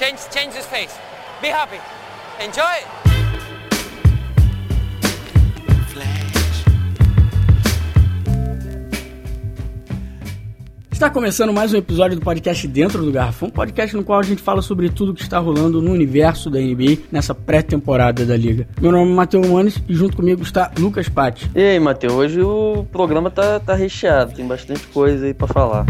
Change, change his face. Be happy. Enjoy. Está começando mais um episódio do podcast Dentro do Garrafão, um podcast no qual a gente fala sobre tudo que está rolando no universo da NBA nessa pré-temporada da liga. Meu nome é Matheus Manes e junto comigo está Lucas Patti. E aí, Matheus, hoje o programa tá, tá recheado, tem bastante coisa aí para falar.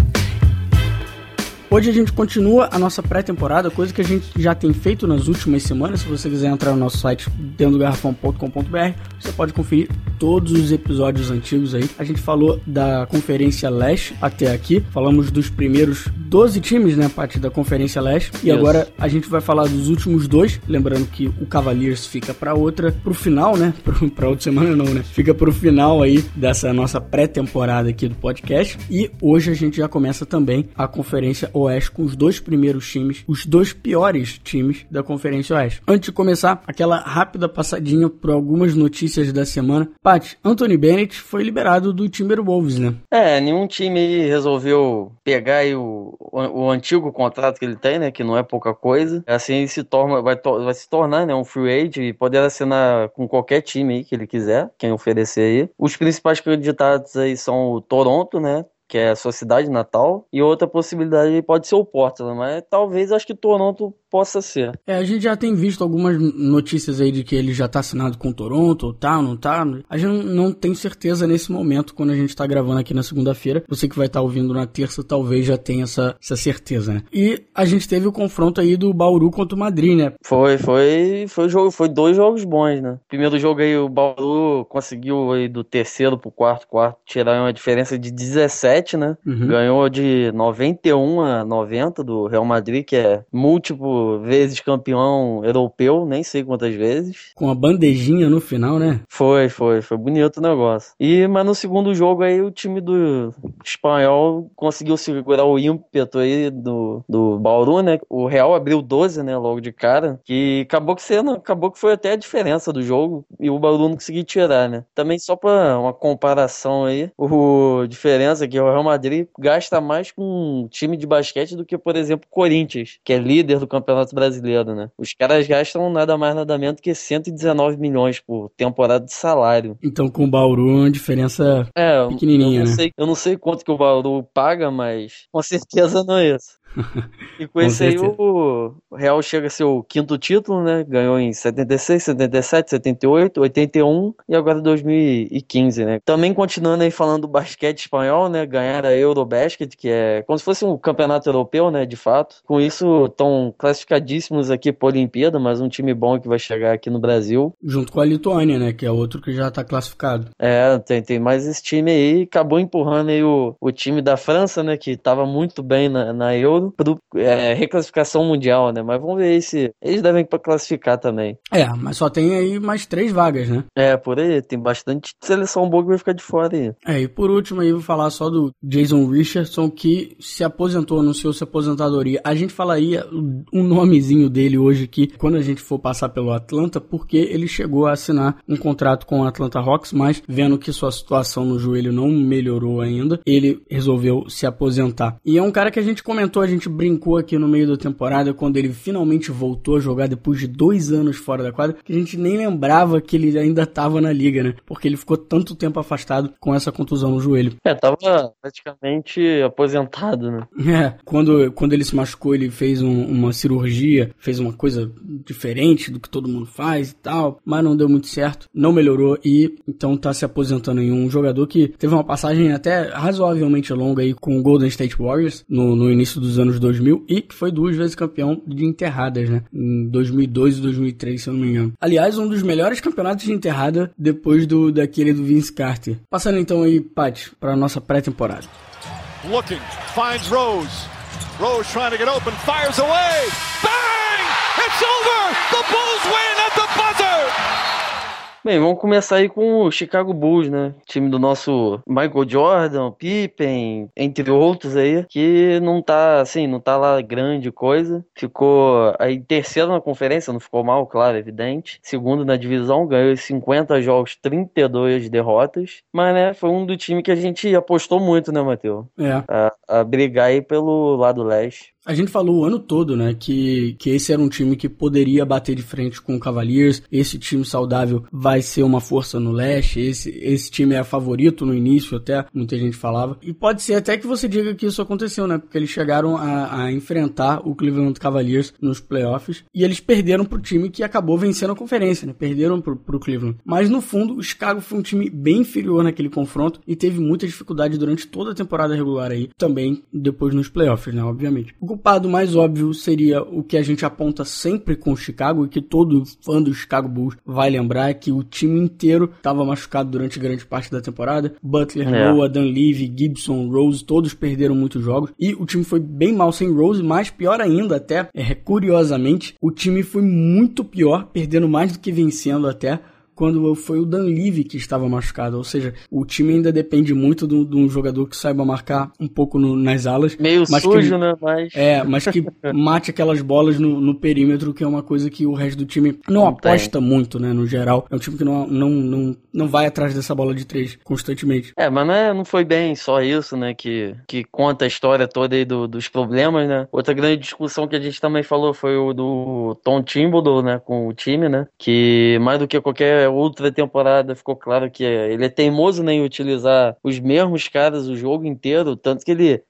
Hoje a gente continua a nossa pré-temporada, coisa que a gente já tem feito nas últimas semanas. Se você quiser entrar no nosso site dentro do garrafão.com.br, você pode conferir todos os episódios antigos aí. A gente falou da Conferência Leste até aqui, falamos dos primeiros 12 times, né, parte da Conferência Leste. E agora a gente vai falar dos últimos dois, lembrando que o Cavaliers fica para outra, pro final, né? Para outra semana não, né? Fica pro final aí dessa nossa pré-temporada aqui do podcast. E hoje a gente já começa também a Conferência Oeste com os dois primeiros times, os dois piores times da Conferência Oeste. Antes de começar, aquela rápida passadinha por algumas notícias da semana. Pat, Anthony Bennett foi liberado do Timberwolves, né? É, nenhum time resolveu pegar o, o, o, antigo contrato que ele tem, né, que não é pouca coisa. Assim se torna, vai, to, vai se tornar, né, um free agent e poder assinar com qualquer time aí que ele quiser, quem oferecer aí. Os principais candidatos aí são o Toronto, né, que é a sua cidade natal, e outra possibilidade pode ser o Portland, mas talvez acho que Toronto possa ser. É, a gente já tem visto algumas notícias aí de que ele já tá assinado com Toronto, ou tá, não tá. A gente não, tem certeza nesse momento, quando a gente tá gravando aqui na segunda-feira. Você que vai estar tá ouvindo na terça, talvez já tenha essa, essa certeza, né? E a gente teve o confronto aí do Bauru contra o Madrid, né? Foi, foi, foi jogo, foi dois jogos bons, né? Primeiro jogo aí o Bauru conseguiu aí do terceiro pro quarto, quarto tirar uma diferença de 17, né? Uhum. Ganhou de 91 a 90 do Real Madrid, que é múltiplo vezes campeão europeu, nem sei quantas vezes. Com a bandejinha no final, né? Foi, foi, foi bonito o negócio. E, mas no segundo jogo aí o time do espanhol conseguiu segurar o ímpeto aí do, do Bauru, né? O Real abriu 12, né, logo de cara, que acabou que sendo, acabou que foi até a diferença do jogo e o Bauru não conseguiu tirar, né? Também só para uma comparação aí, o diferença é que o Real Madrid gasta mais com um time de basquete do que, por exemplo, o Corinthians, que é líder do campeonato Campeonato Brasileiro, né? Os caras gastam nada mais nada menos que 119 milhões por temporada de salário. Então com o Bauru é uma diferença é, pequenininha, eu não né? Sei, eu não sei quanto que o Bauru paga, mas com certeza não é isso. E com, com esse certeza. aí o Real chega a ser o quinto título, né? Ganhou em 76, 77, 78, 81 e agora 2015, né? Também continuando aí falando do basquete espanhol, né? Ganhar a Eurobasket, que é como se fosse um campeonato europeu, né? De fato. Com isso, estão classificadíssimos aqui para a Olimpíada, mas um time bom que vai chegar aqui no Brasil. Junto com a Lituânia, né? Que é outro que já está classificado. É, tem, tem mais esse time aí. Acabou empurrando aí o, o time da França, né? Que estava muito bem na, na Euro pro é, reclassificação mundial, né? Mas vamos ver se eles devem para classificar também. É, mas só tem aí mais três vagas, né? É, por aí, tem bastante seleção boa que vai ficar de fora aí. É, e por último aí vou falar só do Jason Richardson que se aposentou, anunciou sua aposentadoria. A gente falaria um nomezinho dele hoje aqui quando a gente for passar pelo Atlanta, porque ele chegou a assinar um contrato com o Atlanta Hawks, mas vendo que sua situação no joelho não melhorou ainda, ele resolveu se aposentar. E é um cara que a gente comentou, gente brincou aqui no meio da temporada quando ele finalmente voltou a jogar depois de dois anos fora da quadra, que a gente nem lembrava que ele ainda estava na liga, né? Porque ele ficou tanto tempo afastado com essa contusão no joelho. É, tava praticamente aposentado, né? É, quando, quando ele se machucou, ele fez um, uma cirurgia, fez uma coisa diferente do que todo mundo faz e tal, mas não deu muito certo, não melhorou e então tá se aposentando em um jogador que teve uma passagem até razoavelmente longa aí com o Golden State Warriors no, no início dos anos 2000 e que foi duas vezes campeão de enterradas, né? Em 2002 e 2003, se eu não me engano. Aliás, um dos melhores campeonatos de enterrada depois do daquele do Vince Carter. Passando então aí, Pat, para nossa pré-temporada. Looking, finds Rose. Rose trying to get open, fires away. Bang! It's over! The Bulls win at the! Bem, vamos começar aí com o Chicago Bulls, né? Time do nosso Michael Jordan, Pippen, entre outros aí, que não tá, assim, não tá lá grande coisa. Ficou aí terceiro na conferência, não ficou mal, claro, evidente. Segundo na divisão, ganhou 50 jogos, 32 derrotas. Mas, né, foi um do time que a gente apostou muito, né, Matheus? É. A, a brigar aí pelo lado leste. A gente falou o ano todo, né, que, que esse era um time que poderia bater de frente com o Cavaliers. Esse time saudável vai ser uma força no leste. Esse, esse time é favorito no início, até muita gente falava. E pode ser até que você diga que isso aconteceu, né, porque eles chegaram a, a enfrentar o Cleveland Cavaliers nos playoffs e eles perderam pro time que acabou vencendo a conferência, né, perderam pro, pro Cleveland. Mas no fundo, o Chicago foi um time bem inferior naquele confronto e teve muita dificuldade durante toda a temporada regular aí, também depois nos playoffs, né, obviamente. O culpado mais óbvio seria o que a gente aponta sempre com o Chicago e que todo fã do Chicago Bulls vai lembrar é que o time inteiro estava machucado durante grande parte da temporada. Butler, É. Noah, Dunleavy, Gibson, Rose, todos perderam muitos jogos e o time foi bem mal sem Rose, mas pior ainda até, é, curiosamente, o time foi muito pior, perdendo mais do que vencendo até quando foi o Danlivy que estava machucado. Ou seja, o time ainda depende muito de um- jogador que saiba marcar um pouco no- nas alas. Meio sujo, que, né? Mas. É, mas que mate aquelas bolas no, no perímetro, que é uma coisa que o resto do time não, Não aposta muito, né, no geral. É um time que não, não, não, não vai atrás dessa bola de três constantemente. É, mas não, é- não foi bem só isso, né? Que, que conta a história toda aí do- dos problemas, né? Outra grande discussão que a gente também falou foi o do Tom Thibodeau, né? Com o time, né? Que mais do que qualquer outra temporada ficou claro que ele é teimoso né, em utilizar os mesmos caras o jogo inteiro, tanto que ele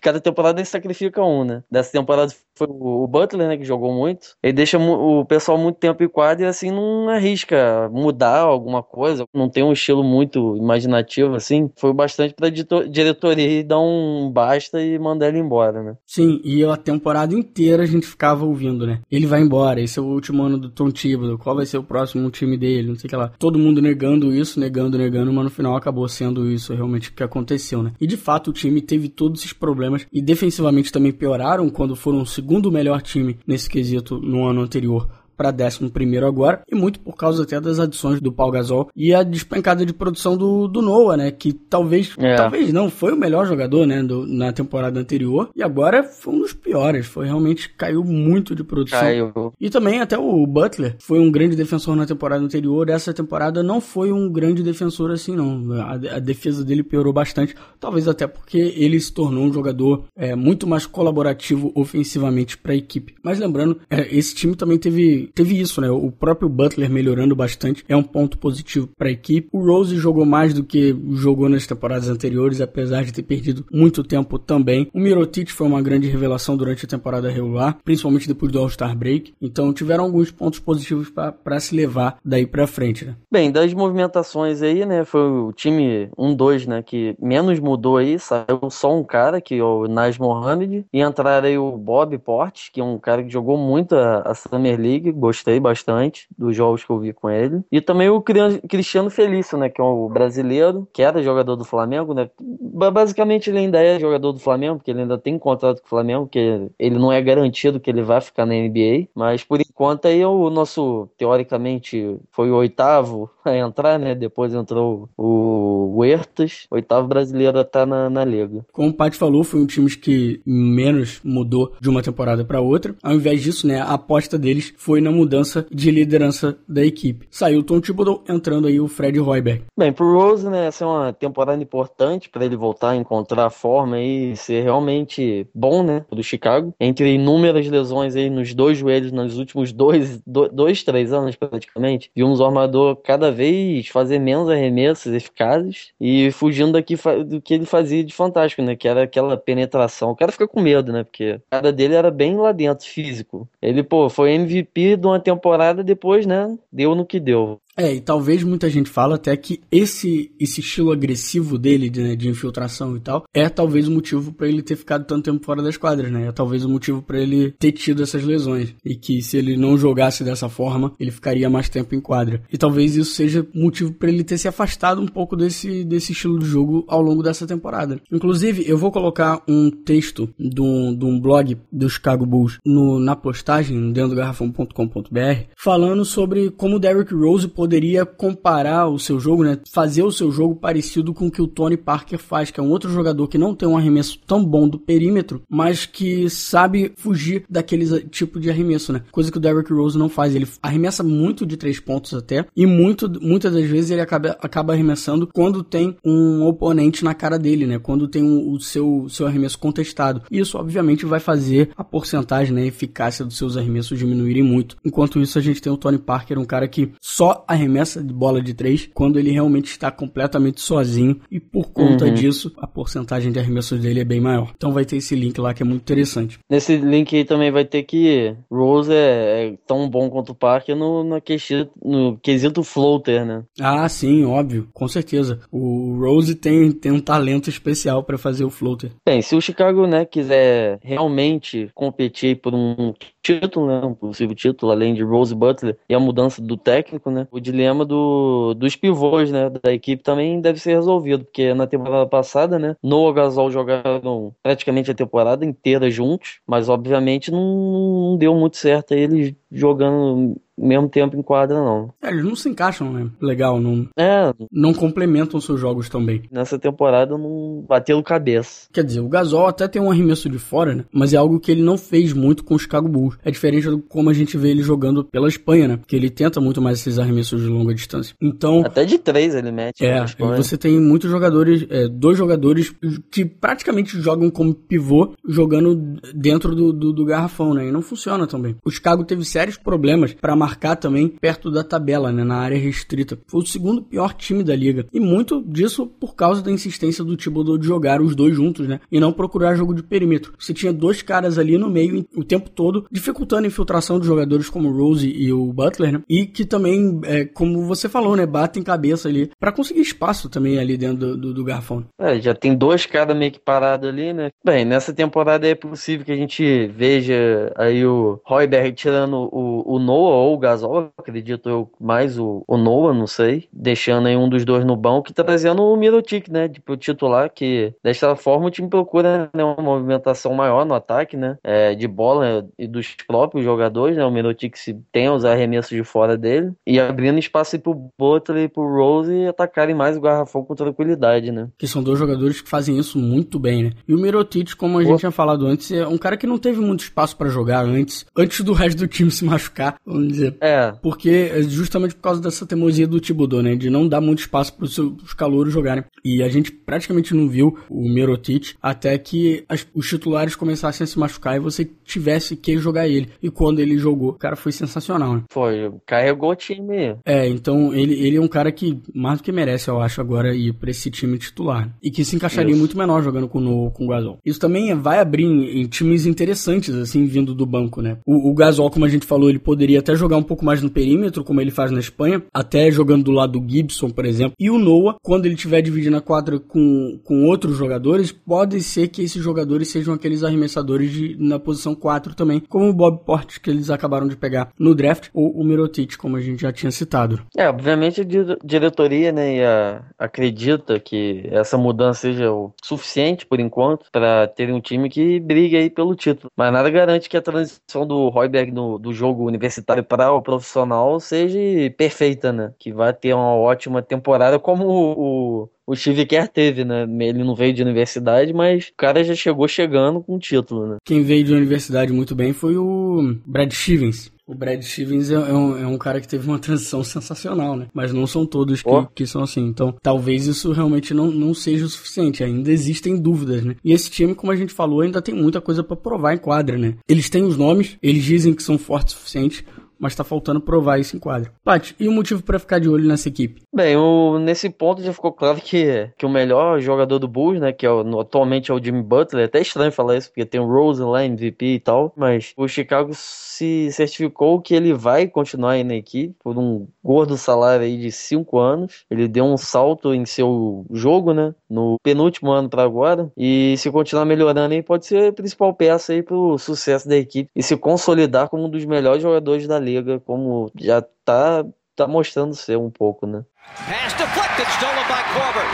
cada temporada ele sacrifica um, né? Dessa temporada foi o Butler, né, que jogou muito. Ele deixa o pessoal muito tempo em quadra e assim não arrisca mudar alguma coisa, não tem um estilo muito imaginativo assim. Foi bastante dito- diretoria dar um basta e mandar ele embora, né? Sim, e a temporada inteira a gente ficava ouvindo, né? Ele vai embora, esse é o último ano do Tom Thibodeau, qual vai ser o próximo time dele, não sei o que lá. Todo mundo negando isso, negando, negando, mas no final acabou sendo isso realmente que aconteceu, né? E de fato o time teve todos esses problemas e defensivamente também pioraram quando foram o segundo melhor time nesse quesito no ano anterior para 11 agora, e muito por causa até das adições do Paul Gasol e a despencada de produção do, do Noah, né? Que talvez, É. talvez não, foi o melhor jogador, né? do- na temporada anterior, e agora foi um dos piores. Foi realmente caiu muito de produção. Caiu. E também até o Butler foi um grande defensor na temporada anterior. Essa temporada não foi um grande defensor assim, não. A, a defesa dele piorou bastante. Talvez até porque ele se tornou um jogador é, muito mais colaborativo ofensivamente para a equipe. Mas lembrando, é, esse time também teve, teve isso, né? O próprio Butler melhorando bastante é um ponto positivo para a equipe. O Rose jogou mais do que jogou nas temporadas anteriores, apesar de ter perdido muito tempo também. O Mirotic foi uma grande revelação durante a temporada regular, principalmente depois do All-Star Break. Então tiveram alguns pontos positivos para se levar daí para frente, né? Bem, das movimentações aí, né, foi o time 1-2, né, que menos mudou aí, saiu só um cara, que é o Nas Mohamed, e entraram aí o Bob Portes, que é um cara que jogou muito a, a Summer League, gostei bastante dos jogos que eu vi com ele, e também o Cri- Cristiano Felício, né, que é o brasileiro, que era jogador do Flamengo, né, Ba- basicamente ele ainda é jogador do Flamengo, porque ele ainda tem contrato com o Flamengo, que ele não é garantido que ele vai ficar na NBA, mas por enquanto aí o nosso, teoricamente, foi o oitavo a entrar, né? Depois entrou o Huertas, oitavo brasileiro a estar na, na liga. Como o Pat falou, foi um time que menos mudou de uma temporada para outra. Ao invés disso, né, a aposta deles foi na mudança de liderança da equipe. Saiu o Tom Thibodeau, entrando aí o Fred Hoiberg. Bem, pro Rose, né, essa é uma temporada importante para ele voltar a encontrar a forma e ser realmente bom, né, do Chicago. Entre inúmeras lesões aí nos dois joelhos nos últimos dois, do- dois três anos praticamente, vimos o armador cada vez fazer menos arremessos eficazes e fugindo daqui do que ele fazia de fantástico, né, que era aquela penetração. O cara fica com medo, né, porque a cara dele era bem lá dentro, físico. Ele, pô, foi MVP de uma temporada, depois, né, deu no que deu. É, e talvez muita gente fala até que esse, esse estilo agressivo dele, de, né, de infiltração e tal, é talvez o motivo pra ele ter ficado tanto tempo fora das quadras, né? É talvez o motivo pra ele ter tido essas lesões. E que se ele não jogasse dessa forma, ele ficaria mais tempo em quadra. E talvez isso seja motivo pra ele ter se afastado um pouco desse, desse estilo de jogo ao longo dessa temporada. Inclusive, eu vou colocar um texto de um, blog do Chicago Bulls no, na postagem, dentro do garrafão.com.br, falando sobre como Derrick Rose poderia comparar o seu jogo, né? Fazer o seu jogo parecido com o que o Tony Parker faz, que é um outro jogador que não tem um arremesso tão bom do perímetro, mas que sabe fugir daquele tipo de arremesso, né? Coisa que o Derrick Rose não faz. Ele arremessa muito de três pontos até, e muito, muitas das vezes ele acaba, acaba arremessando quando tem um oponente na cara dele, né? Quando tem um, o seu, seu arremesso contestado. Isso, obviamente, vai fazer a porcentagem, né? A eficácia dos seus arremessos diminuírem muito. Enquanto isso, a gente tem o Tony Parker, um cara que só arremessa de bola de três quando ele realmente está completamente sozinho e por conta uhum. disso a porcentagem de arremessos dele é bem maior. Então vai ter esse link lá que é muito interessante. Nesse link aí também vai ter que Rose é, é tão bom quanto o Parker no, no, quesito, no quesito floater, né? Ah, sim, óbvio, com certeza. O Rose tem, tem um talento especial para fazer o floater. Bem, se o Chicago né, quiser realmente competir por um título, né, um possível título, além de Rose Butler e a mudança do técnico, né, o dilema do, dos pivôs né, da equipe também deve ser resolvido, porque na temporada passada, né, Noah Gasol jogaram praticamente a temporada inteira juntos, mas obviamente não, não deu muito certo eles jogando mesmo tempo em quadra, não. É, eles não se encaixam, né? Legal, não. É. Não complementam seus jogos também. Nessa temporada não bateu cabeça. Quer dizer, o Gasol até tem um arremesso de fora, né? Mas é algo que ele não fez muito com o Chicago Bulls. É diferente do como a gente vê ele jogando pela Espanha, né? Porque ele tenta muito mais esses arremessos de longa distância. Então. Até de três ele mete. É, você tem muitos jogadores, é, dois jogadores que praticamente jogam como pivô, jogando dentro do, do, do garrafão, né? E não funciona também. O Chicago teve sérios problemas para marcar também perto da tabela, né, na área restrita. Foi o segundo pior time da liga. E muito disso por causa da insistência do Thibodeau de jogar os dois juntos, né, e não procurar jogo de perímetro. Você tinha dois caras ali no meio o tempo todo, dificultando a infiltração de jogadores como o Rose e o Butler, né, e que também, é, como você falou, né, batem cabeça ali para conseguir espaço também ali dentro do, do, do garfão. É, já tem dois caras meio que parados ali, né. Bem, nessa temporada é possível que a gente veja aí o Royberg tirando o, o Noah ou o Gasol, acredito eu, mais o, o Noah, não sei, deixando aí um dos dois no banco e trazendo o Mirotic, né, tipo, titular, que desta forma o time procura né, uma movimentação maior no ataque, né, é, de bola e dos próprios jogadores, né, o Mirotic se tem os arremessos de fora dele e abrindo espaço pro Butler e pro Rose e atacarem mais o garrafão com tranquilidade, né. Que são dois jogadores que fazem isso muito bem, né. E o Mirotic, como a Pô. gente tinha falado antes, é um cara que não teve muito espaço para jogar antes, antes do resto do time se machucar, vamos dizer. É. Porque é justamente por causa dessa teimosia do Thibodeau, né? De não dar muito espaço para os calouros jogarem. E a gente praticamente não viu o Mirotic até que as, os titulares começassem a se machucar e você tivesse que jogar ele. E quando ele jogou, o cara foi sensacional, né? Foi, carregou o time. É, então ele, ele é um cara que mais do que merece, eu acho, agora ir para esse time titular. E que se encaixaria Isso. muito menor jogando com o, com o Gasol. Isso também vai abrir em, em, times interessantes, assim, vindo do banco, né? O, o Gasol, como a gente falou, ele poderia até jogar um pouco mais no perímetro, como ele faz na Espanha, até jogando do lado do Gibson, por exemplo. E o Noah, quando ele estiver dividindo a quadra com, com outros jogadores, pode ser que esses jogadores sejam aqueles arremessadores de, na posição 4 também, como o Bob Portes, que eles acabaram de pegar no draft, ou o Mirotic, como a gente já tinha citado. É, obviamente a diretoria né, a, acredita que essa mudança seja o suficiente, por enquanto, para ter um time que brigue aí pelo título. Mas nada garante que a transição do Royberg no, do jogo universitário para o profissional seja perfeita, né? Que vai ter uma ótima temporada, como o, o o Steve Kerr teve, né? Ele não veio de universidade, mas o cara já chegou chegando com título, né? Quem veio de universidade muito bem foi o Brad Stevens. O Brad Stevens é um, é um, cara que teve uma transição sensacional, né? Mas não são todos que, oh. que são assim. Então, talvez isso realmente não, não seja o suficiente. Ainda existem dúvidas, né? E esse time, como a gente falou, ainda tem muita coisa para provar em quadra, né? Eles têm os nomes, eles dizem que são fortes o suficiente, mas tá faltando provar isso em quadro. Paty, e o motivo para ficar de olho nessa equipe? Bem, o, nesse ponto já ficou claro que, que o melhor jogador do Bulls, né, que é o, atualmente é o Jimmy Butler, é até estranho falar isso, porque tem o Rose lá, MVP e tal, mas o Chicago se certificou que ele vai continuar aí na equipe por um gordo salário aí de 5 anos. Ele deu um salto em seu jogo, né, no penúltimo ano para agora, e se continuar melhorando aí, pode ser a principal peça aí pro sucesso da equipe e se consolidar como um dos melhores jogadores da liga, como já tá, tá mostrando ser um pouco, né? Pass deflected, stolen by Corbett.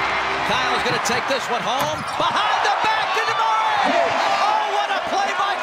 Kyle's gonna take this one home. Behind the back to the Oh, what a play by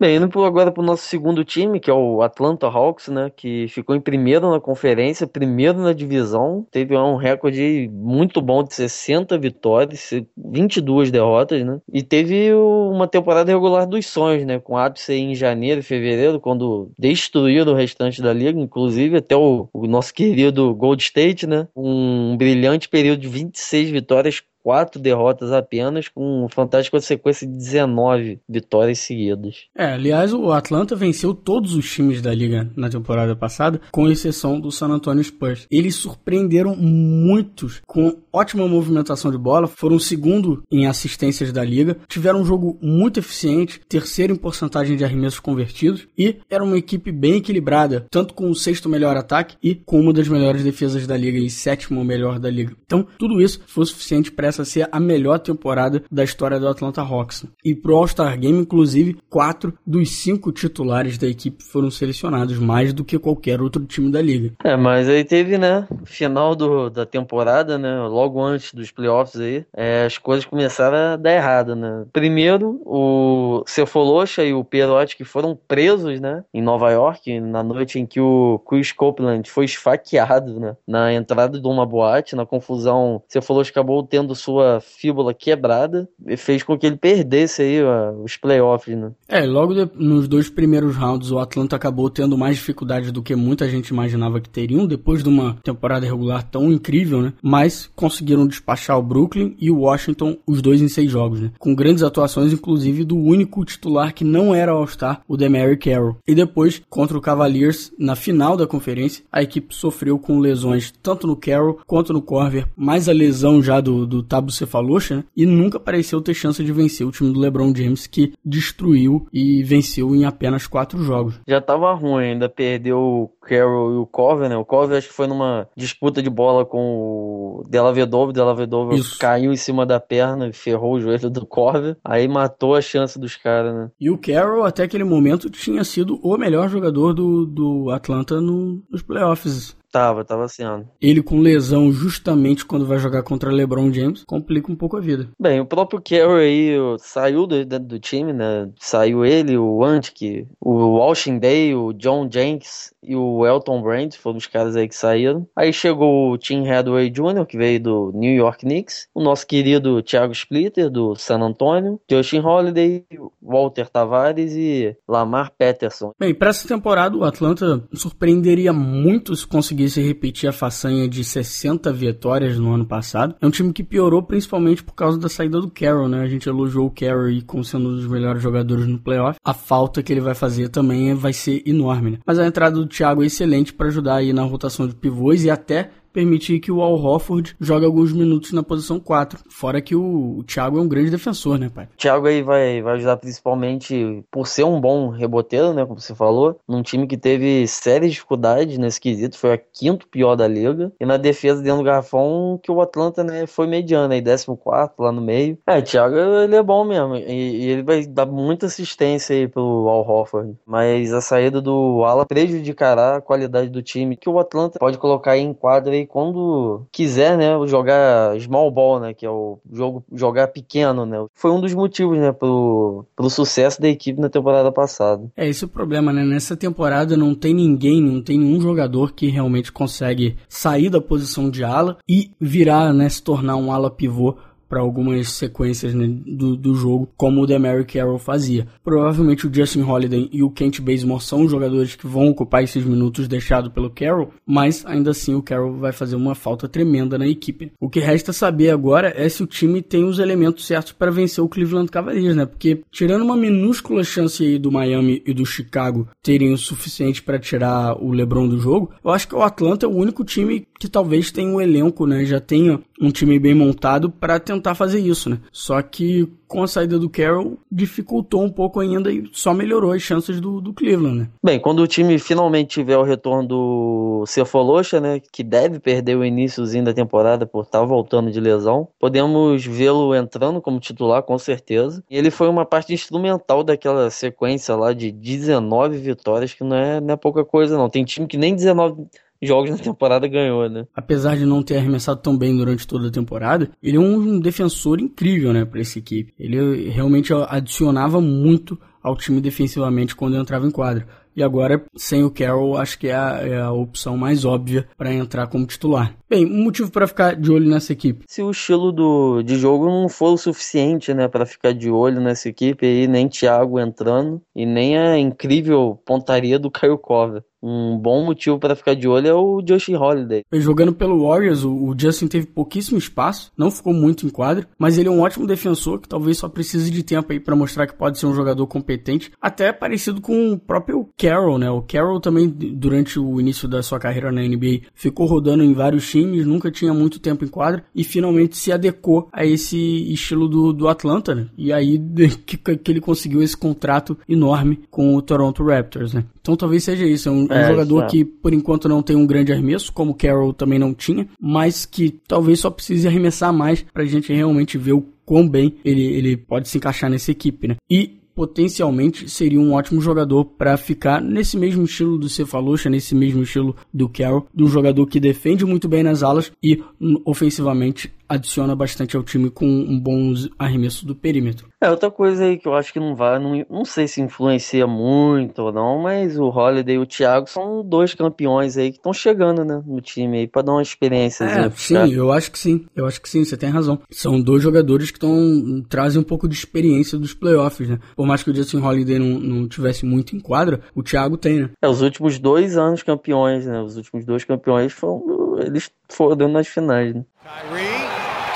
Bem, indo agora para o nosso segundo time, que é o Atlanta Hawks, né? Que ficou em primeiro na conferência, primeiro na divisão. Teve um recorde muito bom de 60 vitórias, 22 derrotas, né? E teve uma temporada regular dos sonhos, né? Com ápice em janeiro fevereiro, quando destruíram o restante da liga, inclusive até o, o nosso querido Gold State, né? Um brilhante período de 26 vitórias, quatro derrotas apenas, com uma fantástica sequência de 19 vitórias seguidas. É, aliás, o Atlanta venceu todos os times da liga na temporada passada, com exceção do San Antonio Spurs. Eles surpreenderam muitos com ótima movimentação de bola, foram segundo em assistências da liga, tiveram um jogo muito eficiente, terceiro em porcentagem de arremessos convertidos e era uma equipe bem equilibrada, tanto com o sexto melhor ataque e com uma das melhores defesas da liga e sétimo melhor da liga. Então, tudo isso foi suficiente para essa ser a melhor temporada da história do Atlanta Hawks. E pro All-Star Game, inclusive, quatro dos cinco titulares da equipe foram selecionados, mais do que qualquer outro time da liga. É, mas aí teve, né, final do, da temporada, né, logo antes dos playoffs aí, é, as coisas começaram a dar errado, né. Primeiro, o Cefolosha e o Perotti que foram presos, né, em Nova York, na noite em que o Chris Copeland foi esfaqueado, né, na entrada de uma boate, na confusão, Cefolosha acabou tendo sua fíbula quebrada e fez com que ele perdesse aí os playoffs, né? É, logo de, nos dois primeiros rounds o Atlanta acabou tendo mais dificuldades do que muita gente imaginava que teriam, depois de uma temporada regular tão incrível, né? Mas conseguiram despachar o Brooklyn e o Washington, os dois em seis jogos, né? Com grandes atuações, inclusive do único titular que não era All-Star, o Demary Carroll. E depois, contra o Cavaliers, na final da conferência, a equipe sofreu com lesões tanto no Carroll quanto no Corver, mais a lesão já do, do Tabo Cephalosha, né? e nunca pareceu ter chance de vencer o time do LeBron James, que destruiu e venceu em apenas quatro jogos. Já tava ruim, ainda perdeu Carroll e o Cover, né? O Cover acho que foi numa disputa de bola com o Della Vedova, Della Vedova caiu em cima da perna e ferrou o joelho do Cover, aí matou a chance dos caras, né? E o Carroll, até aquele momento, tinha sido o melhor jogador do, do Atlanta no, nos playoffs Tava, tava sendo. Ele com lesão justamente quando vai jogar contra LeBron James, complica um pouco a vida. Bem, o próprio Carroll aí saiu do, do time, né? Saiu ele, o Antic, o Washington Day, o John Jenks e o Elton Brand, foram os caras aí que saíram. Aí chegou o Tim Hadway Jr., que veio do New York Knicks, o nosso querido Thiago Splitter, do San Antonio, Justin Holiday, Walter Tavares e Lamar Peterson. Bem, para essa temporada o Atlanta surpreenderia muito se conseguisse repetir a façanha de 60 vitórias no ano passado. É um time que piorou principalmente por causa da saída do Carroll, né? A gente elogiou o Carroll como sendo um dos melhores jogadores no playoff. A falta que ele vai fazer também vai ser enorme, né? Mas a entrada do Thiago é excelente para ajudar aí na rotação de pivôs e até permitir que o Al Hofford jogue alguns minutos na posição 4. Fora que o, Thiago é um grande defensor, né, pai? O Thiago aí vai, vai ajudar principalmente por ser um bom reboteiro, né, como você falou, num time que teve sérias dificuldades nesse quesito, foi a quinto pior da liga, e na defesa dentro do garrafão que o Atlanta, né, foi mediano aí, 14 lá no meio. É, o Thiago, ele é bom mesmo, e, e, ele vai dar muita assistência aí pro Al Hofford, mas a saída do Ala prejudicará a qualidade do time, que o Atlanta pode colocar em quadra aí quando quiser, né, jogar small ball, né, que é o jogo jogar pequeno, né. Foi um dos motivos, né, pro, pro sucesso da equipe na temporada passada. É, esse é o problema, né? Nessa temporada não tem ninguém, não tem nenhum jogador que realmente consegue sair da posição de ala e virar, né, se tornar um ala pivô para algumas sequências né, do, do jogo, como o Demary Carroll fazia. Provavelmente o Justin Holiday e o Kent Bazemore são jogadores que vão ocupar esses minutos deixados pelo Carroll, mas ainda assim o Carroll vai fazer uma falta tremenda na equipe. O que resta saber agora é se o time tem os elementos certos para vencer o Cleveland Cavaliers, né? Porque tirando uma minúscula chance aí do Miami e do Chicago terem o suficiente para tirar o LeBron do jogo, eu acho que o Atlanta é o único time que talvez tenha um elenco, né? Já tenha um time bem montado para tentar fazer isso, né? Só que com a saída do Carroll dificultou um pouco ainda e só melhorou as chances do, do Cleveland, né? Bem, quando o time finalmente tiver o retorno do Cefolosha, né, que deve perder o iníciozinho da temporada por estar tá voltando de lesão, podemos vê-lo entrando como titular com certeza. E ele foi uma parte instrumental daquela sequência lá de 19 vitórias, que não é, não é pouca coisa não. Tem time que nem 19 jogos na temporada ganhou, né? Apesar de não ter arremessado tão bem durante toda a temporada, ele é um defensor incrível, né, para essa equipe. Ele realmente adicionava muito ao time defensivamente quando entrava em quadra. E agora, sem o Carroll, acho que é a, é a opção mais óbvia para entrar como titular. Bem, um motivo para ficar de olho nessa equipe. Se o estilo do, de jogo não for o suficiente, né, para ficar de olho nessa equipe aí, nem Thiago entrando e nem a incrível pontaria do Caio Cover um bom motivo para ficar de olho é o Josh Holiday. Jogando pelo Warriors, o Justin teve pouquíssimo espaço, não ficou muito em quadro, mas ele é um ótimo defensor que talvez só precise de tempo aí para mostrar que pode ser um jogador competente, até parecido com o próprio Carroll, né? O Carroll também durante o início da sua carreira na NBA ficou rodando em vários times, nunca tinha muito tempo em quadra e finalmente se adequou a esse estilo do, do Atlanta, né? E aí que, que ele conseguiu esse contrato enorme com o Toronto Raptors, né? Então talvez seja isso, é um, é, um jogador que por enquanto não tem um grande arremesso, como o Carroll também não tinha, mas que talvez só precise arremessar mais pra gente realmente ver o quão bem ele, ele pode se encaixar nessa equipe, né? E potencialmente seria um ótimo jogador para ficar nesse mesmo estilo do Cefalucha, nesse mesmo estilo do Carroll, de um jogador que defende muito bem nas alas e hum, ofensivamente adiciona bastante ao time com um bom arremesso do perímetro. É, outra coisa aí que eu acho que não vai, não, não sei se influencia muito ou não, mas o Holiday e o Thiago são dois campeões aí que estão chegando, né, no time aí, pra dar uma experiência. É, sim, eu acho que sim, eu acho que sim, você tem razão. São dois jogadores que estão, trazem um pouco de experiência dos playoffs, né, por mais que o Justin Holiday não, não tivesse muito em quadra, o Thiago tem, né. É, os últimos dois anos campeões, né, os últimos dois campeões foram, eles foram nas finais, né. Kyrie.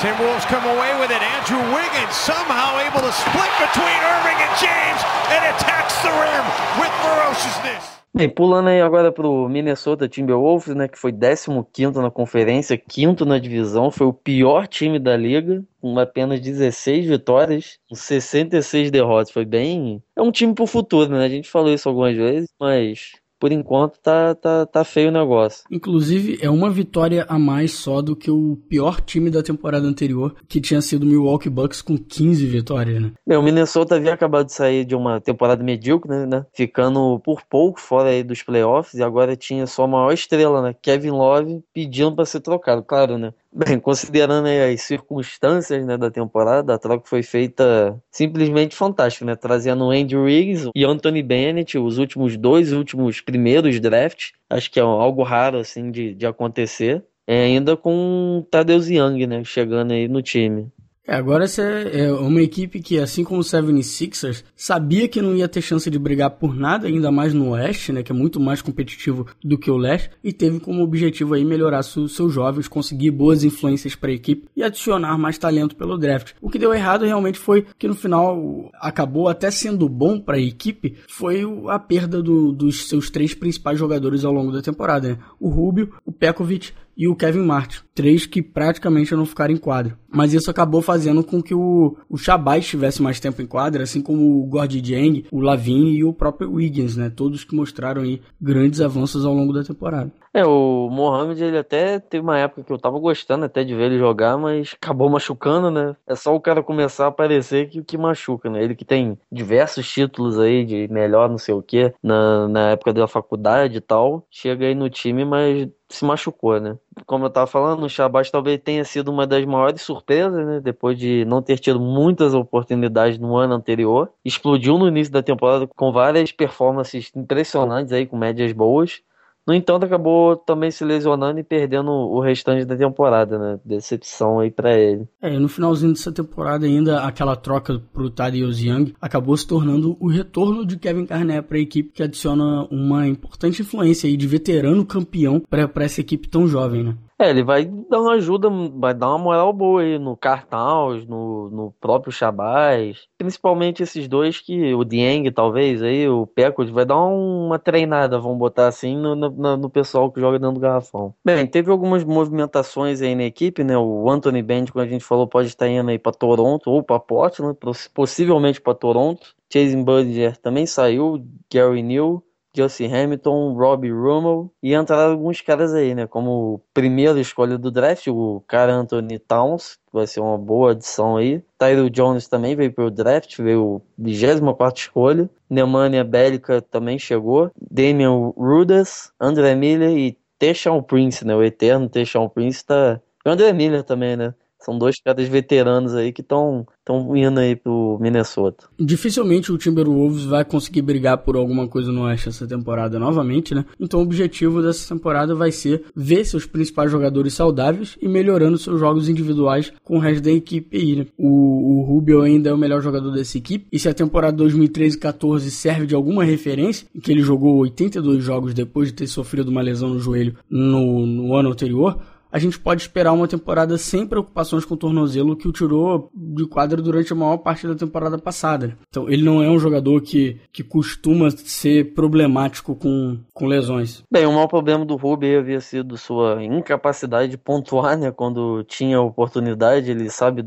Timberwolves come away with it. Andrew Wiggins somehow able to split between Irving and James and attacks the rim with ferociousness. Bem, pulando aí agora pro Minnesota Timberwolves, né, que foi 15º na conferência, quinto na divisão, foi o pior time da liga, com apenas 16 vitórias, com 66 derrotas, foi bem... É um time pro futuro, né, a gente falou isso algumas vezes, mas por enquanto tá, tá, tá feio o negócio. Inclusive, é uma vitória a mais só do que o pior time da temporada anterior, que tinha sido o Milwaukee Bucks com 15 vitórias, né? Bem, o Minnesota havia acabado de sair de uma temporada medíocre, né? né? Ficando por pouco fora aí dos playoffs, e agora tinha sua maior estrela, né? Kevin Love pedindo para ser trocado, claro, né? Bem, considerando as circunstâncias né, da temporada, a troca foi feita simplesmente fantástica, né? Trazendo Andy Riggs e Anthony Bennett, os últimos dois últimos primeiros drafts. Acho que é algo raro assim de, de acontecer. É, ainda com Tadeusz Young, né? Chegando aí no time. É, agora essa é uma equipe que, assim como o 76ers, sabia que não ia ter chance de brigar por nada, ainda mais no Oeste, né, que é muito mais competitivo do que o Leste, e teve como objetivo aí melhorar seus jovens, conseguir boas influências para a equipe e adicionar mais talento pelo draft. O que deu errado realmente foi que no final acabou até sendo bom para a equipe, foi a perda do, dos seus três principais jogadores ao longo da temporada, né? o Rubio, o Pekovic e o Kevin Martin. Três que praticamente não ficaram em quadra. Mas isso acabou fazendo com que o, o Shabazz tivesse mais tempo em quadra, assim como o Gordy Jang, o Lavin e o próprio Wiggins, né? Todos que mostraram aí grandes avanços ao longo da temporada. É, o Mohamed, ele até teve uma época que eu tava gostando até de ver ele jogar, mas acabou machucando, né? É só o cara começar a aparecer que o que machuca, né? Ele que tem diversos títulos aí de melhor não sei o que na, na época da faculdade e tal, chega aí no time, mas se machucou, né? Como eu tava falando, o Shabazz talvez tenha sido uma das maiores surpresas, né? Depois de não ter tido muitas oportunidades no ano anterior. Explodiu no início da temporada com várias performances impressionantes aí, com médias boas. No entanto, acabou também se lesionando e perdendo o restante da temporada, né? Decepção aí para ele. É, no finalzinho dessa temporada ainda, aquela troca pro Thaddeus Young acabou se tornando o retorno de Kevin Garnett para a equipe, que adiciona uma importante influência aí de veterano campeão para essa equipe tão jovem, né? É, ele vai dar uma ajuda, vai dar uma moral boa aí no Cartaus, no, no próprio Shabazz, principalmente esses dois que o Dieng talvez aí, o Pecos, vai dar uma treinada, vamos botar assim, no, no, no, pessoal que joga dentro do garrafão. Bem, teve algumas movimentações aí na equipe, né? O Anthony Bend, como a gente falou, pode estar indo aí para Toronto ou para Portland, possivelmente para Toronto. Chase Budger também saiu, Gary New. Justin Hamilton, Robbie Rummel e entraram alguns caras aí, né? Como primeira escolha do draft, o cara Anthony Towns, que vai ser uma boa adição aí. Tyler Jones também veio pro draft, veio 24 escolha. Nemanja Bélica também chegou. Damian Rudas, André Miller e Teshon Prince, né? O eterno Teshon Prince tá. E o André Miller também, né? São dois caras veteranos aí que estão estão indo aí pro Minnesota. Dificilmente o Timberwolves vai conseguir brigar por alguma coisa no Oeste essa temporada novamente, né? Então o objetivo dessa temporada vai ser ver seus principais jogadores saudáveis e melhorando seus jogos individuais com o resto da equipe aí, né? O, o Rubio ainda é o melhor jogador dessa equipe e se a temporada 2013-14 serve de alguma referência, que ele jogou 82 jogos depois de ter sofrido uma lesão no joelho no, no ano anterior, a gente pode esperar uma temporada sem preocupações com o tornozelo que o tirou de quadra durante a maior parte da temporada passada. Então, ele não é um jogador que, que costuma ser problemático com, com lesões. Bem, o maior problema do Ruby havia sido sua incapacidade de pontuar, né? Quando tinha oportunidade, ele sabe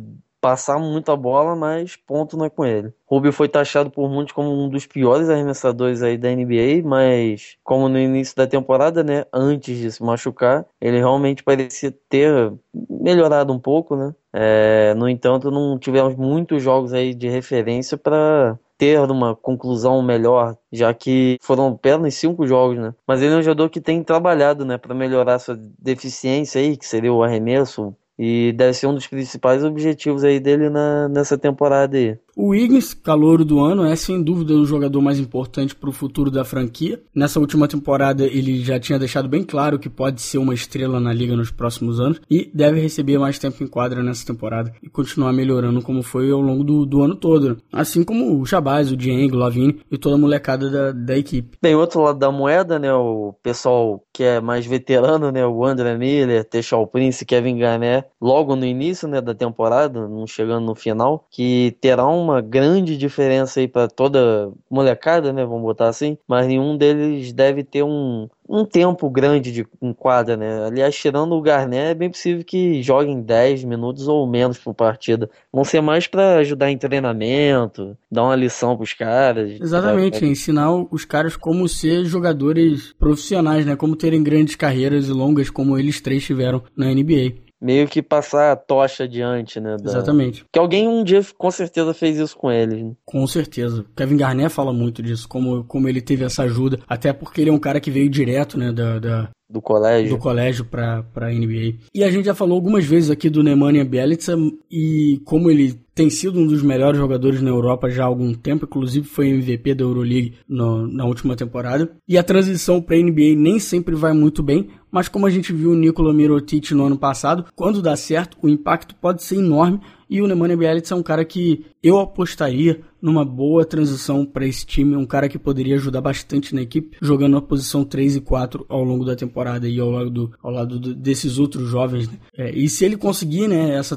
passar muito a bola, mas ponto não é com ele. Rubio foi taxado por muitos como um dos piores arremessadores aí da NBA, mas como no início da temporada, né, antes de se machucar, ele realmente parecia ter melhorado um pouco, né? É, no entanto, não tivemos muitos jogos aí de referência para ter uma conclusão melhor, já que foram apenas cinco jogos, né? Mas ele é um jogador que tem trabalhado, né, para melhorar sua deficiência aí, que seria o arremesso, e deve ser um dos principais objetivos aí dele na, nessa temporada aí. O Wiggins, calouro do ano, é sem dúvida o jogador mais importante para o futuro da franquia. Nessa última temporada, ele já tinha deixado bem claro que pode ser uma estrela na liga nos próximos anos e deve receber mais tempo em quadra nessa temporada e continuar melhorando como foi ao longo do, do ano todo. Assim como o Shabazz, o Dieng, o Lavine e toda a molecada da, da equipe. Tem outro lado da moeda, né? O pessoal que é mais veterano, né? O André Miller, Techal Prince, Kevin Garnett, logo no início né, da temporada, não chegando no final, que terá um uma grande diferença aí para toda molecada, né? Vamos botar assim. Mas nenhum deles deve ter um, um tempo grande de quadra, né? Aliás, tirando o Garnet, é bem possível que joguem 10 minutos ou menos por partida. Vão ser mais para ajudar em treinamento, dar uma lição pros caras. Exatamente, sabe? ensinar os caras como ser jogadores profissionais, né? Como terem grandes carreiras e longas como eles três tiveram na NBA meio que passar a tocha adiante, né? Da... Exatamente. Que alguém um dia com certeza fez isso com ele. Né? Com certeza. Kevin Garnett fala muito disso, como, como ele teve essa ajuda, até porque ele é um cara que veio direto, né, da, da do colégio. Do colégio pra, pra NBA. E a gente já falou algumas vezes aqui do Nemanja Bjelica e como ele tem sido um dos melhores jogadores na Europa já há algum tempo, inclusive foi MVP da Euroleague no, na última temporada. E a transição para NBA nem sempre vai muito bem, mas como a gente viu o Nikola Mirotic no ano passado, quando dá certo, o impacto pode ser enorme e o Nemanja Bjelica é um cara que eu apostaria numa boa transição para esse time, um cara que poderia ajudar bastante na equipe, jogando na posição 3 e 4 ao longo da temporada e ao lado, ao lado desses outros jovens. Né? É, e se ele conseguir né, essa,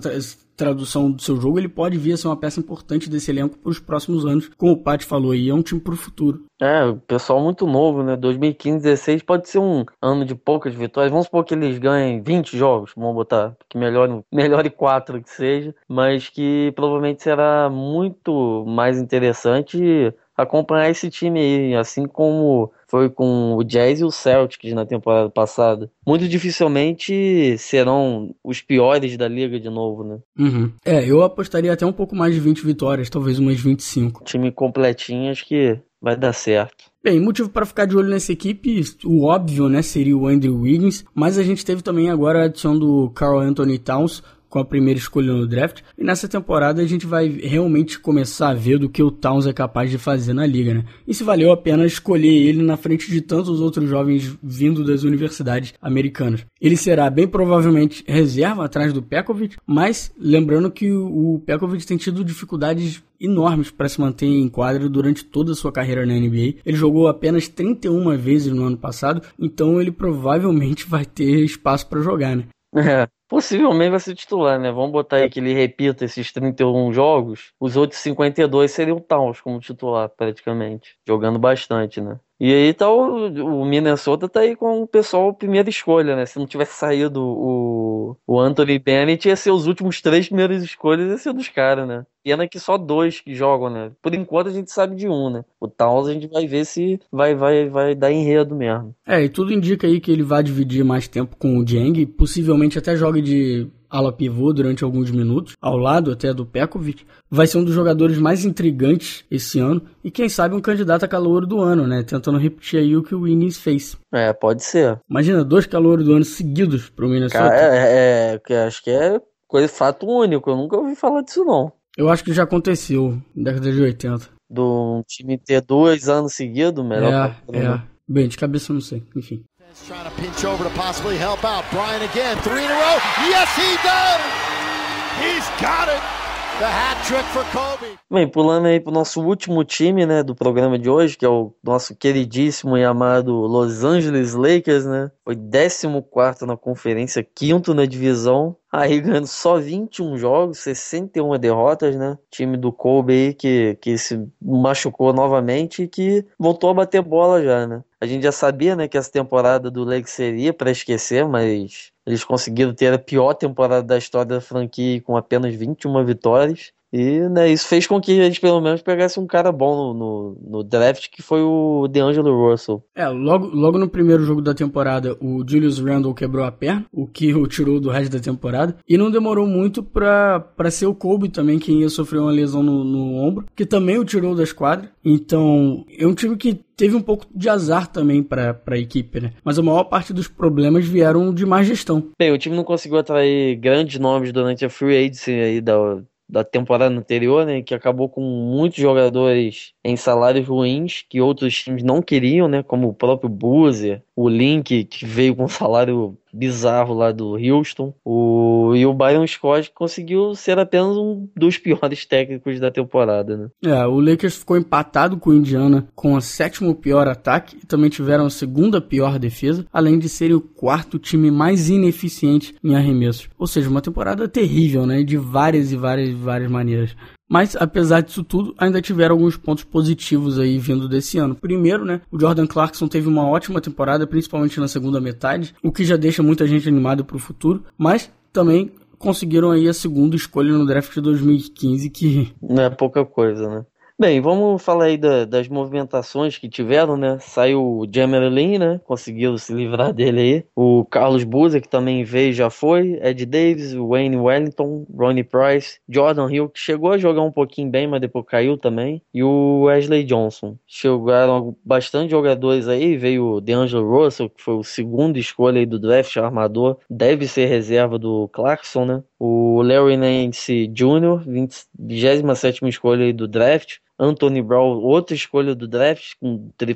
tradução do seu jogo, ele pode vir a ser uma peça importante desse elenco para os próximos anos, como o Pat falou aí, é um time para o futuro. É, o pessoal muito novo, né? 2015, 16 pode ser um ano de poucas vitórias. Vamos supor que eles ganhem 20 jogos, vamos botar, que melhore, melhore 4 que seja, mas que provavelmente será muito mais interessante acompanhar esse time aí, assim como foi com o Jazz e o Celtics na temporada passada. Muito dificilmente serão os piores da liga de novo, né? Uhum. É, eu apostaria até um pouco mais de 20 vitórias, talvez umas 25. Time completinho, acho que vai dar certo. Bem, motivo para ficar de olho nessa equipe, o óbvio, né, seria o Andrew Wiggins, mas a gente teve também agora a adição do Carl Anthony Towns, com a primeira escolha no draft. E nessa temporada a gente vai realmente começar a ver do que o Towns é capaz de fazer na liga, né? E se valeu a pena escolher ele na frente de tantos outros jovens vindo das universidades americanas. Ele será bem provavelmente reserva atrás do Pekovic, mas lembrando que o Pekovic tem tido dificuldades enormes para se manter em quadra durante toda a sua carreira na NBA. Ele jogou apenas 31 vezes no ano passado, então ele provavelmente vai ter espaço para jogar, né? É, Possivelmente vai ser titular, né? Vamos botar aí que ele repita esses 31 jogos. Os outros 52 seriam Towns como titular, praticamente. Jogando bastante, né? E aí tá o, o Minnesota tá aí com o pessoal primeira escolha, né? Se não tivesse saído o, o Anthony Bennett, ia ser os últimos três primeiras escolhas, ia ser dos caras, né? Pena que só dois que jogam, né? Por enquanto a gente sabe de um, né? O Towns a gente vai ver se vai, vai, vai dar enredo mesmo. É, e tudo indica aí que ele vai dividir mais tempo com o Jeng, possivelmente até jogue de ala pivô durante alguns minutos, ao lado até do Pekovic, vai ser um dos jogadores mais intrigantes esse ano e quem sabe um candidato a calor do ano, né? Tentando repetir aí o que o Wiggins fez. É, pode ser. Imagina, dois calores do ano seguidos pro Minnesota. Cara, é, é, é, acho que é Coisa fato único, eu nunca ouvi falar disso não. Eu acho que já aconteceu na década de 80. Do time ter dois anos seguidos, melhor. É, é. Bem, de cabeça eu não sei, enfim. Trying to pinch over to possibly help out. Brian again, three in a row. Yes, he does! He's got it! The hat trick for Kobe. Bem, pulando aí pro nosso último time, né, do programa de hoje, que é o nosso queridíssimo e amado Los Angeles Lakers, né? Foi 14 na conferência, quinto na divisão. Aí ganhando só 21 jogos, 61 derrotas, né? Time do Kobe aí que, que se machucou novamente e que voltou a bater bola já, né? A gente já sabia, né, que essa temporada do Lakers seria para esquecer, mas eles conseguiram ter a pior temporada da história da franquia com apenas 21 vitórias. E né, isso fez com que eles pelo menos pegassem um cara bom no, no, no, draft, que foi o DeAngelo Russell. É, logo, logo no primeiro jogo da temporada, o Julius Randle quebrou a perna, o que o tirou do resto da temporada. E não demorou muito pra ser o Kobe também, quem ia sofrer uma lesão no, no ombro, que também o tirou da esquadra. Então, é um time que teve um pouco de azar também para a equipe, né? Mas a maior parte dos problemas vieram de má gestão. Bem, o time não conseguiu atrair grandes nomes durante a free agency aí da, da temporada anterior, né, que acabou com muitos jogadores em salários ruins que outros times não queriam, né, como o próprio Boozer, o Link, que veio com um salário bizarro lá do Houston, o, e o Byron Scott conseguiu ser apenas um dos piores técnicos da temporada, né. É, o Lakers ficou empatado com o Indiana com o sétimo pior ataque e também tiveram a segunda pior defesa, além de serem o quarto time mais ineficiente em arremessos. Ou seja, uma temporada terrível, né, de várias e várias, várias maneiras. Mas, apesar disso tudo, ainda tiveram alguns pontos positivos aí vindo desse ano. Primeiro, né, o Jordan Clarkson teve uma ótima temporada, principalmente na segunda metade, o que já deixa muita gente animada para o futuro, mas também conseguiram aí a segunda escolha no draft de 2015, que... Não é pouca coisa, né? Bem, vamos falar aí da, das movimentações que tiveram, né? Saiu o Jamerlin, né? Conseguiu se livrar dele aí. O Carlos Buza, que também veio já foi. Ed Davis, Wayne Wellington, Ronnie Price, Jordan Hill, que chegou a jogar um pouquinho bem, mas depois caiu também. E o Wesley Johnson. Chegaram bastante jogadores aí. Veio o DeAngelo Russell, que foi o segundo escolha aí do draft, armador. Deve ser reserva do Clarkson, né? O Larry Nance Jr., 27 escolha do draft. Anthony Brown, outra escolha do draft,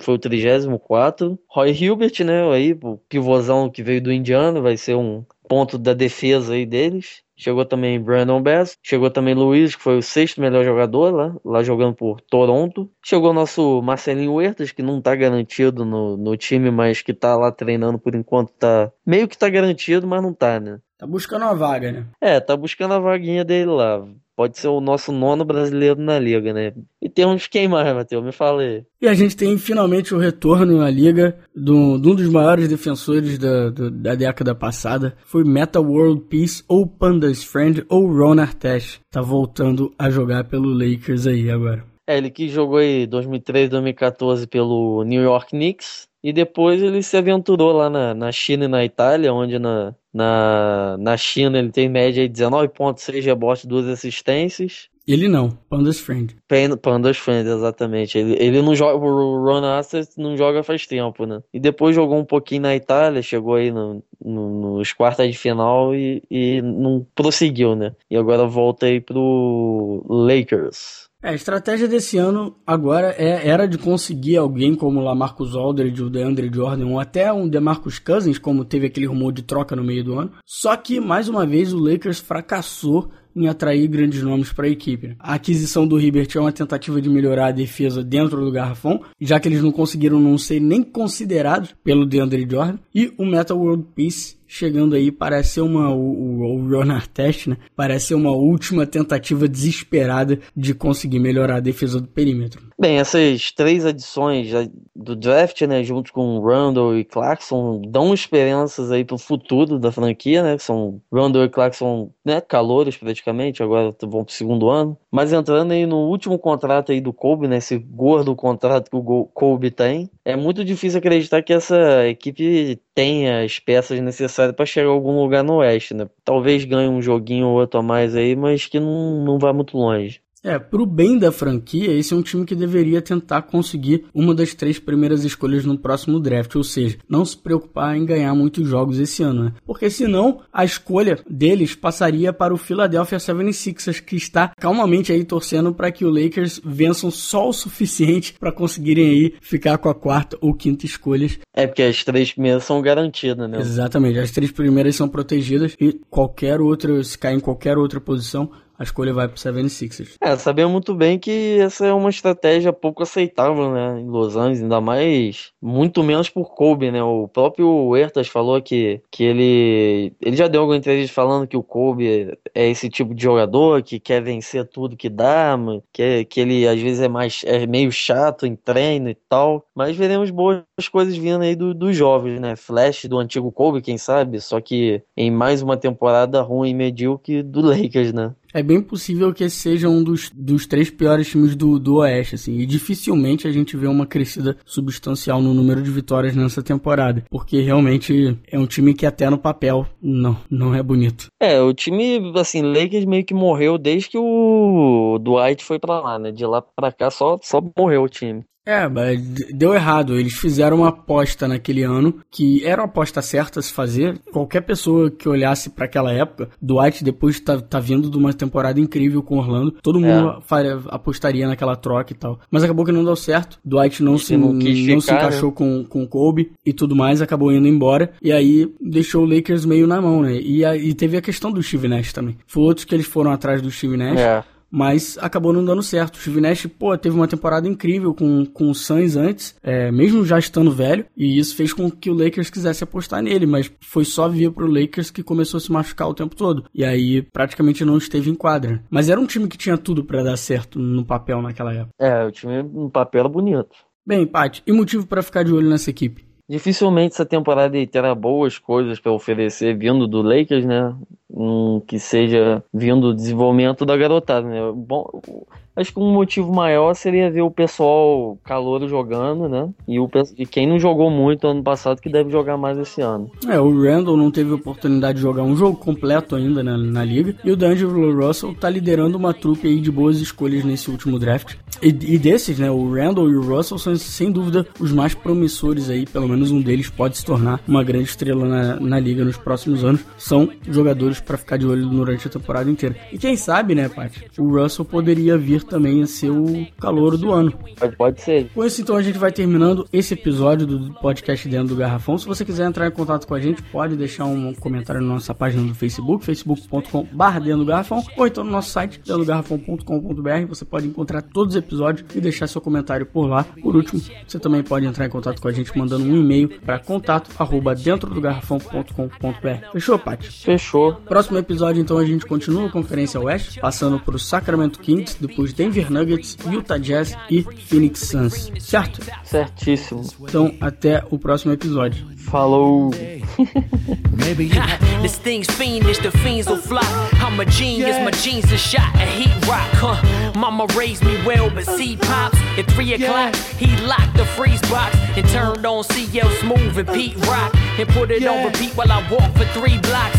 foi o 34. Roy Hilbert, né? Aí, o pivôzão que veio do Indiana, vai ser um ponto da defesa aí deles. Chegou também Brandon Bass, chegou também Luiz, que foi o sexto melhor jogador lá, lá jogando por Toronto. Chegou nosso Marcelinho Huertas, que não tá garantido no, no time, mas que tá lá treinando por enquanto, tá meio que tá garantido, mas não tá, né? Tá buscando uma vaga, né? É, tá buscando a vaguinha dele lá. Pode ser o nosso nono brasileiro na liga, né? E temos quem mais, Matheus? Me fala aí. E a gente tem finalmente o retorno na liga de um dos maiores defensores da, da década passada. Foi Meta World Peace ou Panda's Friend ou Ron Artest. Tá voltando a jogar pelo Lakers aí agora. É, ele que jogou aí 2013, 2014 pelo New York Knicks. E depois ele se aventurou lá na, na China e na Itália, onde na, na, na China ele tem média de 19.6 rebotes, duas assistências. Ele não, Pandas Friend. Pandas Friend, exatamente. Ele, ele não joga, o Ron Artest não joga faz tempo, né? E depois jogou um pouquinho na Itália, chegou aí no, no, nos quartas de final e, e não prosseguiu, né? E agora volta aí pro Lakers. É, a estratégia desse ano agora é, era de conseguir alguém como o Lamarcus Aldridge, o DeAndre Jordan, ou até um DeMarcus Cousins, como teve aquele rumor de troca no meio do ano. Só que, mais uma vez, o Lakers fracassou em atrair grandes nomes para a equipe. A aquisição do Hibbert é uma tentativa de melhorar a defesa dentro do garrafão, já que eles não conseguiram não ser nem considerados pelo DeAndre Jordan. E o Metal World Peace chegando aí parece ser uma o, o Ron Artest, né? Parece ser uma última tentativa desesperada de conseguir melhorar a defesa do perímetro. Bem, essas três adições do draft, né, junto com Randall e Clarkson, dão esperanças aí pro futuro da franquia, né? São Randall e Clarkson, né, calores praticamente, agora vão pro segundo ano. Mas entrando aí no último contrato aí do Kobe, né, esse gordo contrato que o Kobe tem, é muito difícil acreditar que essa equipe tenha as peças necessárias para chegar a algum lugar no Oeste, né? Talvez ganhe um joguinho ou outro a mais aí, mas que não, não vai muito longe. É, pro bem da franquia, esse é um time que deveria tentar conseguir uma das três primeiras escolhas no próximo draft, ou seja, não se preocupar em ganhar muitos jogos esse ano, né? Porque senão a escolha deles passaria para o Philadelphia 76ers, que está calmamente aí torcendo para que o Lakers vençam só o suficiente para conseguirem aí ficar com a quarta ou quinta escolhas. É, porque as três primeiras são garantidas, né? Exatamente, as três primeiras são protegidas e qualquer outra, se cair em qualquer outra posição, a escolha vai pro 76ers. É, sabemos muito bem que essa é uma estratégia pouco aceitável, né, em Los Angeles, ainda mais, muito menos por Kobe, né, o próprio Ertas falou que, que ele, ele já deu alguma entrevista falando que o Kobe é esse tipo de jogador que quer vencer tudo que dá, que, que ele às vezes é mais, é meio chato em treino e tal, mas veremos boas coisas vindo aí dos do jovens, né, Flash do antigo Kobe, quem sabe, só que em mais uma temporada ruim e medíocre do Lakers, né é bem possível que esse seja um dos, dos três piores times do, do Oeste, assim. E dificilmente a gente vê uma crescida substancial no número de vitórias nessa temporada. Porque realmente é um time que até no papel não, não é bonito. É, o time, assim, Lakers meio que morreu desde que o Dwight foi para lá, né? De lá para cá só, só morreu o time. É, deu errado. Eles fizeram uma aposta naquele ano que era uma aposta certa a se fazer. Qualquer pessoa que olhasse para aquela época, Dwight depois tá, tá vindo de uma temporada incrível com Orlando, todo mundo é. apostaria naquela troca e tal. Mas acabou que não deu certo. Dwight não se, não, ficar, se encaixou né? com, com Kobe e tudo mais, acabou indo embora. E aí deixou o Lakers meio na mão, né? E, e teve a questão do Steve Nash também. Foi outros que eles foram atrás do Steve Nash. É mas acabou não dando certo. O Steve pô, teve uma temporada incrível com, com o Suns antes, é, mesmo já estando velho, e isso fez com que o Lakers quisesse apostar nele, mas foi só vir pro Lakers que começou a se machucar o tempo todo. E aí praticamente não esteve em quadra. Mas era um time que tinha tudo para dar certo no papel naquela época. É, o time no papel era bonito. Bem, Paty, e motivo para ficar de olho nessa equipe? Dificilmente essa temporada terá boas coisas para oferecer vindo do Lakers, né? Um, que seja vindo do desenvolvimento da garotada, né? Bom, Acho que um motivo maior seria ver o pessoal calouro jogando, né? E, o, e quem não jogou muito ano passado que deve jogar mais esse ano. É, o Randall não teve oportunidade de jogar um jogo completo ainda na, na liga. E o D'Angelo Russell tá liderando uma trupe aí de boas escolhas nesse último draft. E, e desses, né? O Randall e o Russell são sem dúvida os mais promissores aí. Pelo menos um deles pode se tornar uma grande estrela na, na liga nos próximos anos. São jogadores para ficar de olho durante a temporada inteira. E quem sabe, né, Paty? O Russell poderia vir também a ser o calor do ano. Pode, pode ser. Com isso, então, a gente vai terminando esse episódio do podcast Dentro do Garrafão. Se você quiser entrar em contato com a gente, pode deixar um comentário na nossa página do Facebook, facebook.com.br ou então no nosso site, dentrogarrafão.com.br. Você pode encontrar todos os episódios e deixar seu comentário por lá. Por último, você também pode entrar em contato com a gente mandando um e-mail para contato arroba dentro do garrafão.com.br. Fechou, Paty? Fechou. Próximo episódio, então, a gente continua a Conferência Oeste, passando para o Sacramento Kings, depois Denver Nuggets, Utah Jazz e Phoenix Suns. Certo? Certíssimo. Então, até o próximo episódio. Falou. this thing's fiendish, the fiends will fly. I'm a genius, my jeans are shot a heat rock, huh? Mama raised me well, but see pops at three o'clock. He locked the freeze box and turned on CL Smooth and Pete Rock and put it on repeat while I walk for three blocks.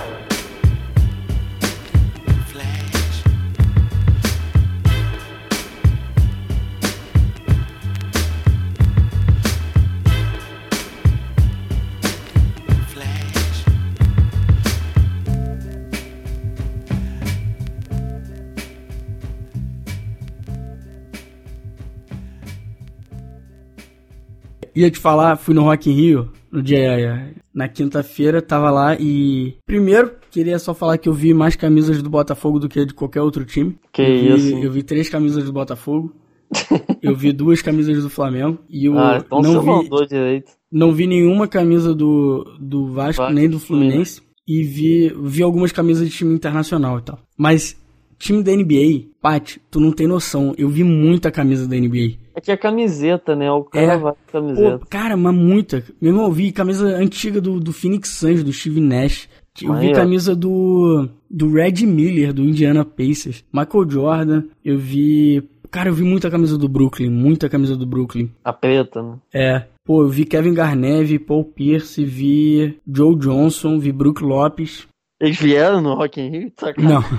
ia te falar, fui no Rock in Rio no dia na quinta-feira, tava lá e primeiro queria só falar que eu vi mais camisas do Botafogo do que de qualquer outro time. Que eu vi, isso? Eu vi três camisas do Botafogo. eu vi duas camisas do Flamengo e eu ah, então não vi direito. não vi nenhuma camisa do, do Vasco, Vasco nem do Fluminense e vi vi algumas camisas de time internacional e tal. Mas time da NBA, Pat, tu não tem noção, eu vi muita camisa da NBA. É que é camiseta, né? O cara É. vai com Pô, camiseta. cara, mas muita. Meu irmão, eu vi camisa antiga do, do Phoenix Suns, do Steve Nash. Eu vi camisa do, do Red Miller, do Indiana Pacers. Michael Jordan. Eu vi... Cara, eu vi muita camisa do Brooklyn. Muita camisa do Brooklyn. A preta, né? É. Pô, eu vi Kevin Garnett, vi Paul Pierce, vi Joe Johnson, vi Brook Lopes. Eles vieram no Rock in Rio? Sacanagem.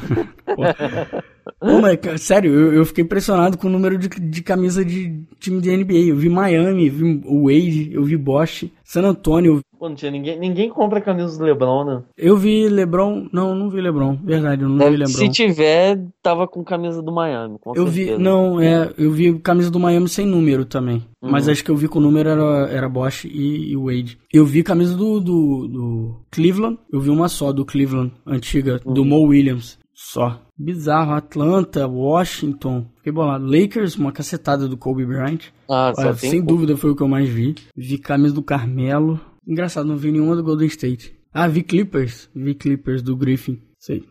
Não. Pô. Mas, cara, sério, eu, eu fiquei impressionado com o número de, de camisa de time de NBA. Eu vi Miami, eu vi o Wade, eu vi Bosch, San Antonio. Pô, não tinha ninguém. Ninguém compra camisa do Lebron, né? Eu vi LeBron. Não, não vi LeBron. Verdade, eu não vi Deve- LeBron. se tiver, tava com camisa do Miami, com Eu vi, certeza. não, é, eu vi camisa do Miami sem número também. Mas Uhum. acho que eu vi com o número era, era Bosch e, e Wade. Eu vi camisa do, do, do Cleveland, eu vi uma só do Cleveland, antiga, Uhum. do Mo Williams. Só. Bizarro. Atlanta, Washington. Fiquei bolado. Lakers, uma cacetada do Kobe Bryant. Ah, Olha, sem dúvida foi o que eu mais vi. Vi camisa do Carmelo. Engraçado, não vi nenhuma do Golden State. Ah, vi Clippers. Vi Clippers do Griffin. Sei.